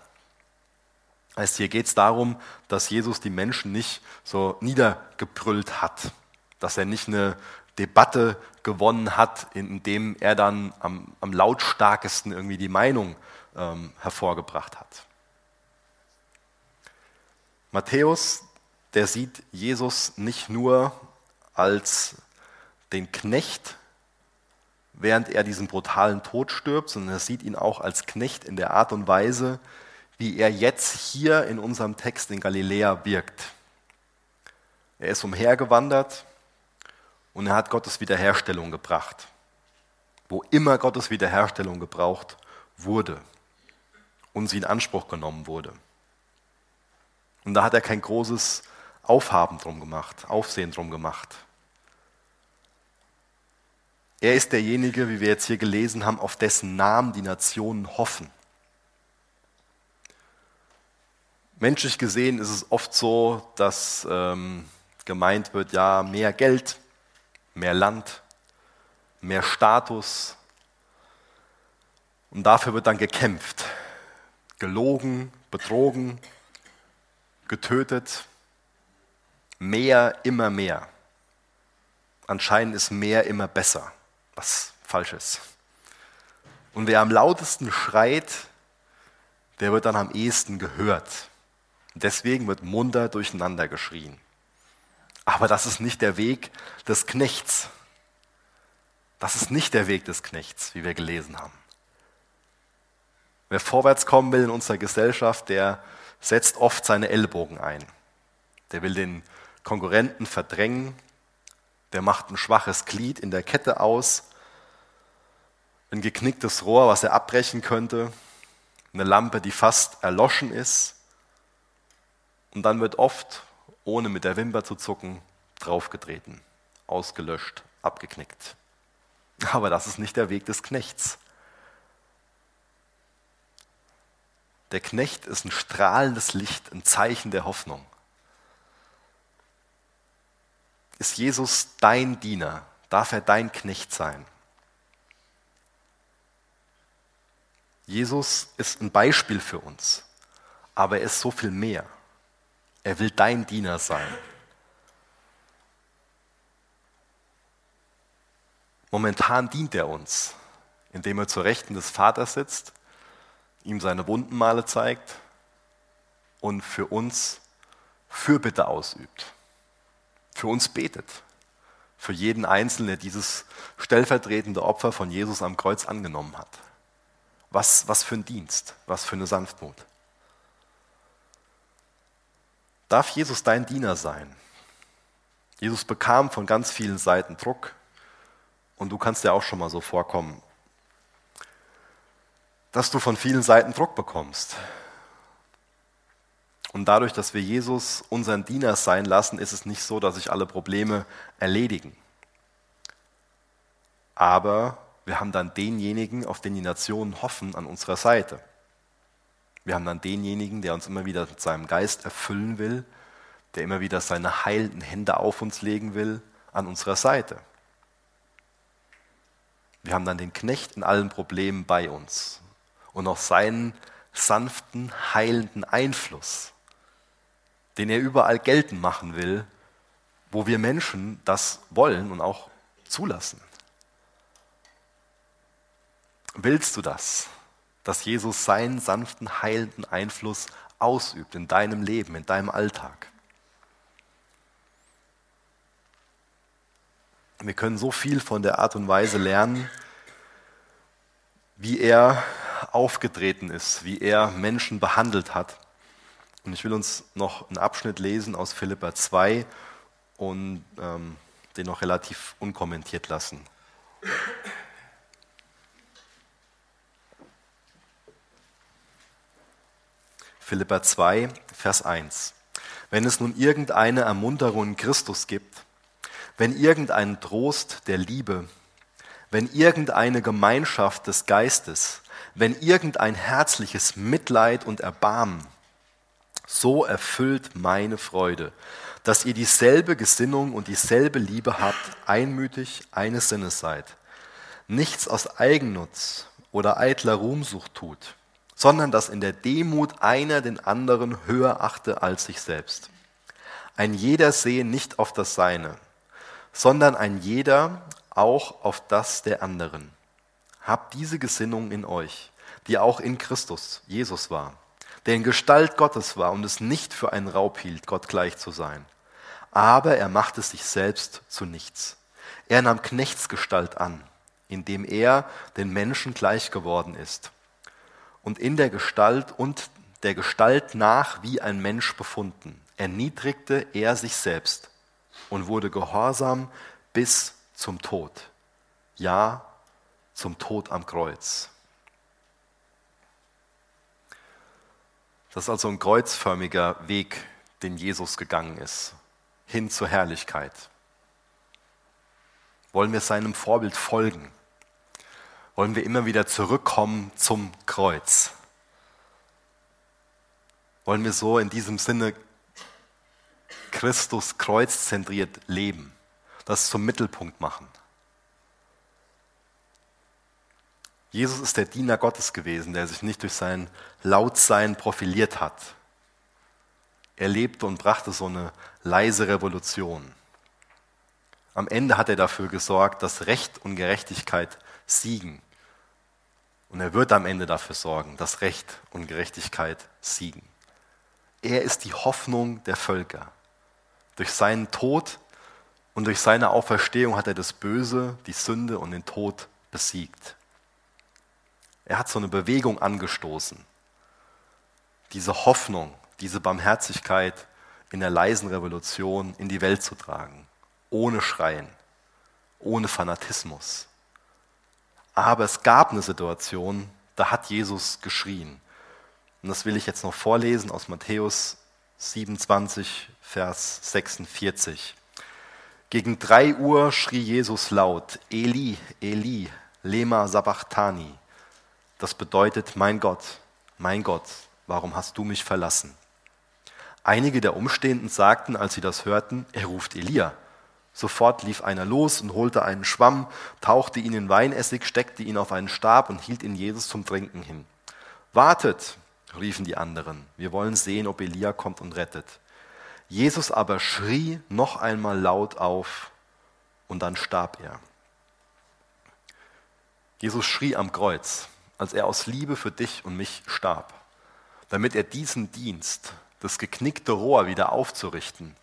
Heißt, hier geht es darum, dass Jesus die Menschen nicht so niedergebrüllt hat, dass er nicht eine Debatte gewonnen hat, indem er dann am, am lautstarkesten irgendwie die Meinung ähm, hervorgebracht hat. Matthäus, der sieht Jesus nicht nur als den Knecht, während er diesen brutalen Tod stirbt, sondern er sieht ihn auch als Knecht in der Art und Weise, wie er jetzt hier in unserem Text in Galiläa wirkt. Er ist umhergewandert, und er hat Gottes Wiederherstellung gebracht. Wo immer Gottes Wiederherstellung gebraucht wurde und sie in Anspruch genommen wurde. Und da hat er kein großes Aufhaben drum gemacht, Aufsehen drum gemacht. Er ist derjenige, wie wir jetzt hier gelesen haben, auf dessen Namen die Nationen hoffen. Menschlich gesehen ist es oft so, dass ähm, gemeint wird, ja, mehr Geld, mehr Land, mehr Status. Und dafür wird dann gekämpft, gelogen, betrogen, getötet. Mehr, immer mehr. Anscheinend ist mehr immer besser, was falsch ist. Und wer am lautesten schreit, der wird dann am ehesten gehört. Deswegen wird munter durcheinander geschrien. Aber das ist nicht der Weg des Knechts. Das ist nicht der Weg des Knechts, wie wir gelesen haben. Wer vorwärts kommen will in unserer Gesellschaft, der setzt oft seine Ellbogen ein. Der will den Konkurrenten verdrängen, der macht ein schwaches Glied in der Kette aus, ein geknicktes Rohr, was er abbrechen könnte, eine Lampe, die fast erloschen ist. Und dann wird oft, ohne mit der Wimper zu zucken, draufgetreten, ausgelöscht, abgeknickt. Aber das ist nicht der Weg des Knechts. Der Knecht ist ein strahlendes Licht, ein Zeichen der Hoffnung. Ist Jesus dein Diener? Darf er dein Knecht sein? Jesus ist ein Beispiel für uns, aber er ist so viel mehr. Er will dein Diener sein. Momentan dient er uns, indem er zur Rechten des Vaters sitzt, ihm seine Wundenmale zeigt und für uns Fürbitte ausübt, für uns betet, für jeden Einzelnen, der dieses stellvertretende Opfer von Jesus am Kreuz angenommen hat. Was, was für ein Dienst, was für eine Sanftmut. Darf Jesus dein Diener sein? Jesus bekam von ganz vielen Seiten Druck und du kannst dir auch schon mal so vorkommen, dass du von vielen Seiten Druck bekommst. Und dadurch, dass wir Jesus unseren Diener sein lassen, ist es nicht so, dass sich alle Probleme erledigen. Aber wir haben dann denjenigen, auf den die Nationen hoffen, an unserer Seite. Wir haben dann denjenigen, der uns immer wieder mit seinem Geist erfüllen will, der immer wieder seine heilenden Hände auf uns legen will, an unserer Seite. Wir haben dann den Knecht in allen Problemen bei uns und auch seinen sanften, heilenden Einfluss, den er überall geltend machen will, wo wir Menschen das wollen und auch zulassen. Willst du das, dass Jesus seinen sanften, heilenden Einfluss ausübt in deinem Leben, in deinem Alltag? Wir können so viel von der Art und Weise lernen, wie er aufgetreten ist, wie er Menschen behandelt hat. Und ich will uns noch einen Abschnitt lesen aus Philippa 2 und ähm, den noch relativ unkommentiert lassen. Philippa 2, Vers 1. Wenn es nun irgendeine Ermunterung in Christus gibt, wenn irgendein Trost der Liebe, wenn irgendeine Gemeinschaft des Geistes, wenn irgendein herzliches Mitleid und Erbarmen, so erfüllt meine Freude, dass ihr dieselbe Gesinnung und dieselbe Liebe habt, einmütig eines Sinnes seid, nichts aus Eigennutz oder eitler Ruhmsucht tut, sondern dass in der Demut einer den anderen höher achte als sich selbst. Ein jeder sehe nicht auf das Seine, sondern ein jeder auch auf das der anderen. Habt diese Gesinnung in euch, die auch in Christus, Jesus war, der in Gestalt Gottes war und es nicht für einen Raub hielt, Gott gleich zu sein. Aber er machte sich selbst zu nichts. Er nahm Knechtsgestalt an, indem er den Menschen gleich geworden ist und in der Gestalt und der Gestalt nach wie ein Mensch befunden, erniedrigte er sich selbst und wurde gehorsam bis zum Tod. Ja, zum Tod am Kreuz. Das ist also ein kreuzförmiger Weg, den Jesus gegangen ist, hin zur Herrlichkeit. Wollen wir seinem Vorbild folgen? Wollen wir immer wieder zurückkommen zum Kreuz. Wollen wir so in diesem Sinne Christus kreuzzentriert leben, das zum Mittelpunkt machen. Jesus ist der Diener Gottes gewesen, der sich nicht durch sein Lautsein profiliert hat. Er lebte und brachte so eine leise Revolution. Am Ende hat er dafür gesorgt, dass Recht und Gerechtigkeit siegen. Und er wird am Ende dafür sorgen, dass Recht und Gerechtigkeit siegen. Er ist die Hoffnung der Völker. Durch seinen Tod und durch seine Auferstehung hat er das Böse, die Sünde und den Tod besiegt. Er hat so eine Bewegung angestoßen. Diese Hoffnung, diese Barmherzigkeit in der leisen Revolution in die Welt zu tragen. Ohne Schreien, ohne Fanatismus, Aber es gab eine Situation, da hat Jesus geschrien. Und das will ich jetzt noch vorlesen aus Matthäus 27, Vers 46. Gegen drei Uhr schrie Jesus laut, Eli, Eli, lema sabachthani. Das bedeutet, mein Gott, mein Gott, warum hast du mich verlassen? Einige der Umstehenden sagten, als sie das hörten, er ruft Elia. Sofort lief einer los und holte einen Schwamm, tauchte ihn in Weinessig, steckte ihn auf einen Stab und hielt ihn Jesus zum Trinken hin. Wartet, riefen die anderen, wir wollen sehen, ob Elia kommt und rettet. Jesus aber schrie noch einmal laut auf und dann starb er. Jesus schrie am Kreuz, als er aus Liebe für dich und mich starb, damit er diesen Dienst, das geknickte Rohr wieder aufzurichten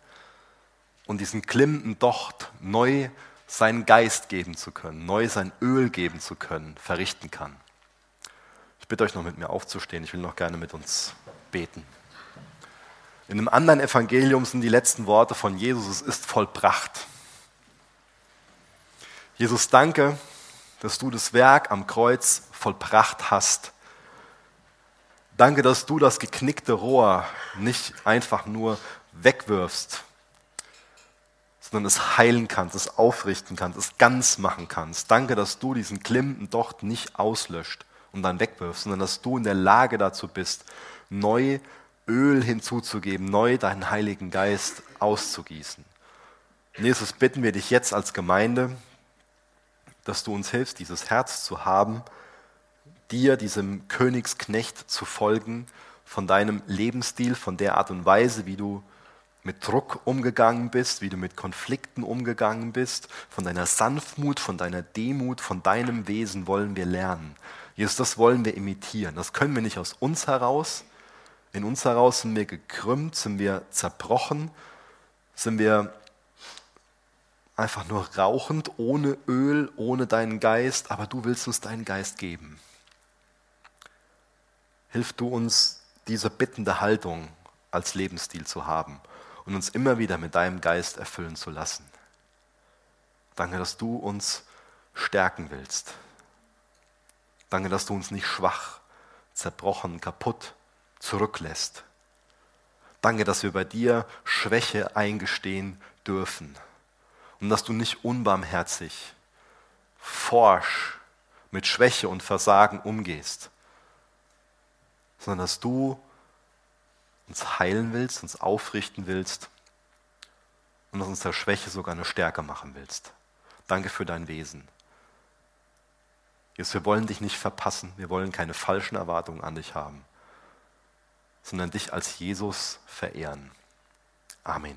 und diesen klimmenden Docht neu seinen Geist geben zu können, neu sein Öl geben zu können, verrichten kann. Ich bitte euch noch mit mir aufzustehen, ich will noch gerne mit uns beten. In einem anderen Evangelium sind die letzten Worte von Jesus, es ist vollbracht. Jesus, danke, dass du das Werk am Kreuz vollbracht hast. Danke, dass du das geknickte Rohr nicht einfach nur wegwirfst, sondern es heilen kannst, es aufrichten kannst, es ganz machen kannst. Danke, dass du diesen klimmenden Docht nicht auslöscht und dann wegwirfst, sondern dass du in der Lage dazu bist, neu Öl hinzuzugeben, neu deinen Heiligen Geist auszugießen. Jesus, bitten wir dich jetzt als Gemeinde, dass du uns hilfst, dieses Herz zu haben, dir, diesem Königsknecht zu folgen, von deinem Lebensstil, von der Art und Weise, wie du mit Druck umgegangen bist, wie du mit Konflikten umgegangen bist, von deiner Sanftmut, von deiner Demut, von deinem Wesen wollen wir lernen. Jesus, das wollen wir imitieren. Das können wir nicht aus uns heraus, in uns heraus sind wir gekrümmt, sind wir zerbrochen, sind wir einfach nur rauchend, ohne Öl, ohne deinen Geist, aber du willst uns deinen Geist geben. Hilf du uns, diese bittende Haltung als Lebensstil zu haben und uns immer wieder mit deinem Geist erfüllen zu lassen. Danke, dass du uns stärken willst. Danke, dass du uns nicht schwach, zerbrochen, kaputt zurücklässt. Danke, dass wir bei dir Schwäche eingestehen dürfen und dass du nicht unbarmherzig, forsch mit Schwäche und Versagen umgehst, sondern dass du uns heilen willst, uns aufrichten willst und aus unserer Schwäche sogar eine Stärke machen willst. Danke für dein Wesen. Jesus, wir wollen dich nicht verpassen, wir wollen keine falschen Erwartungen an dich haben sondern dich als Jesus verehren. Amen.